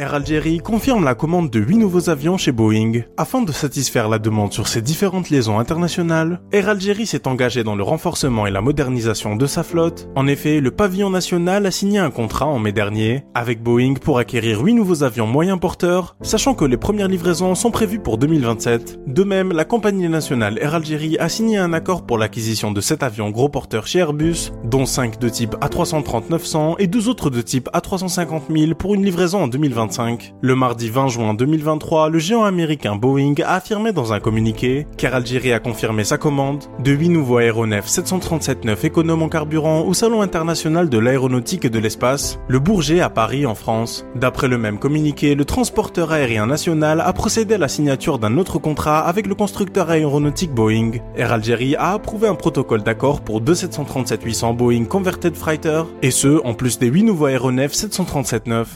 Air Algérie confirme la commande de 8 nouveaux avions chez Boeing. Afin de satisfaire la demande sur ces différentes liaisons internationales, Air Algérie s'est engagé dans le renforcement et la modernisation de sa flotte. En effet, le pavillon national a signé un contrat en mai dernier avec Boeing pour acquérir 8 nouveaux avions moyens porteurs, sachant que les premières livraisons sont prévues pour 2027. De même, la compagnie nationale Air Algérie a signé un accord pour l'acquisition de 7 avions gros porteurs chez Airbus, dont 5 de type A330-900 et 2 autres de type A350 000 pour une livraison en 2027. Le mardi 20 juin 2023, le géant américain Boeing a affirmé dans un communiqué qu'Air Algérie a confirmé sa commande de 8 nouveaux aéronefs 737-9 économes en carburant au Salon international de l'aéronautique et de l'espace, le Bourget à Paris en France. D'après le même communiqué, le transporteur aérien national a procédé à la signature d'un autre contrat avec le constructeur aéronautique Boeing. Air Algérie a approuvé un protocole d'accord pour deux 737-800 Boeing Converted Freighter, et ce, en plus des 8 nouveaux aéronefs 737-9.